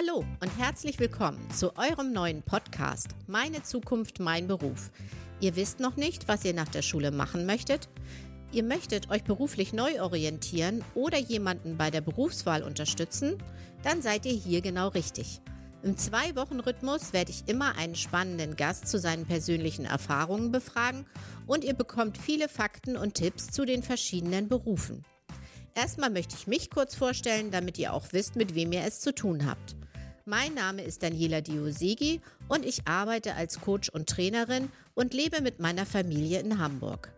Hallo und herzlich willkommen zu eurem neuen Podcast Meine Zukunft, mein Beruf. Ihr wisst noch nicht, was ihr nach der Schule machen möchtet? Ihr möchtet euch beruflich neu orientieren oder jemanden bei der Berufswahl unterstützen? Dann seid ihr hier genau richtig. Im Zwei-Wochen-Rhythmus werde ich immer einen spannenden Gast zu seinen persönlichen Erfahrungen befragen und ihr bekommt viele Fakten und Tipps zu den verschiedenen Berufen. Erstmal möchte ich mich kurz vorstellen, damit ihr auch wisst, mit wem ihr es zu tun habt. Mein Name ist Daniela Diosegi und ich arbeite als Coach und Trainerin und lebe mit meiner Familie in Hamburg.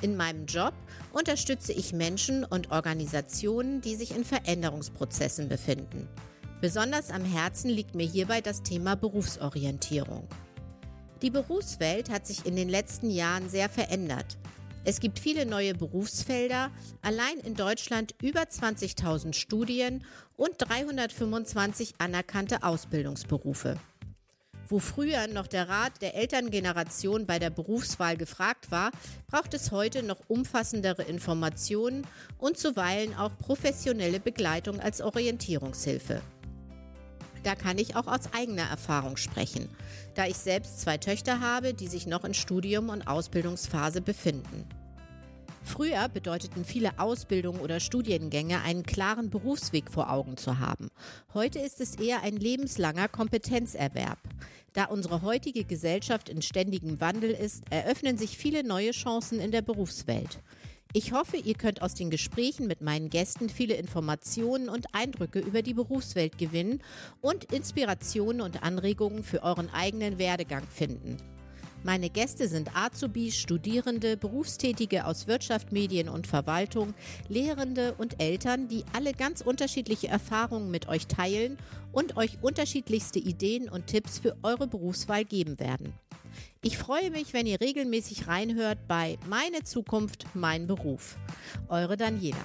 In meinem Job unterstütze ich Menschen und Organisationen, die sich in Veränderungsprozessen befinden. Besonders am Herzen liegt mir hierbei das Thema Berufsorientierung. Die Berufswelt hat sich in den letzten Jahren sehr verändert. Es gibt viele neue Berufsfelder, allein in Deutschland über 20.000 Studien und 325 anerkannte Ausbildungsberufe. Wo früher noch der Rat der Elterngeneration bei der Berufswahl gefragt war, braucht es heute noch umfassendere Informationen und zuweilen auch professionelle Begleitung als Orientierungshilfe. Da kann ich auch aus eigener Erfahrung sprechen, da ich selbst zwei Töchter habe, die sich noch in Studium und Ausbildungsphase befinden. Früher bedeuteten viele Ausbildungen oder Studiengänge, einen klaren Berufsweg vor Augen zu haben. Heute ist es eher ein lebenslanger Kompetenzerwerb. Da unsere heutige Gesellschaft in ständigem Wandel ist, eröffnen sich viele neue Chancen in der Berufswelt. Ich hoffe, ihr könnt aus den Gesprächen mit meinen Gästen viele Informationen und Eindrücke über die Berufswelt gewinnen und Inspirationen und Anregungen für euren eigenen Werdegang finden. Meine Gäste sind Azubis, Studierende, Berufstätige aus Wirtschaft, Medien und Verwaltung, Lehrende und Eltern, die alle ganz unterschiedliche Erfahrungen mit euch teilen und euch unterschiedlichste Ideen und Tipps für eure Berufswahl geben werden. Ich freue mich, wenn ihr regelmäßig reinhört bei Meine Zukunft, mein Beruf. Eure Daniela.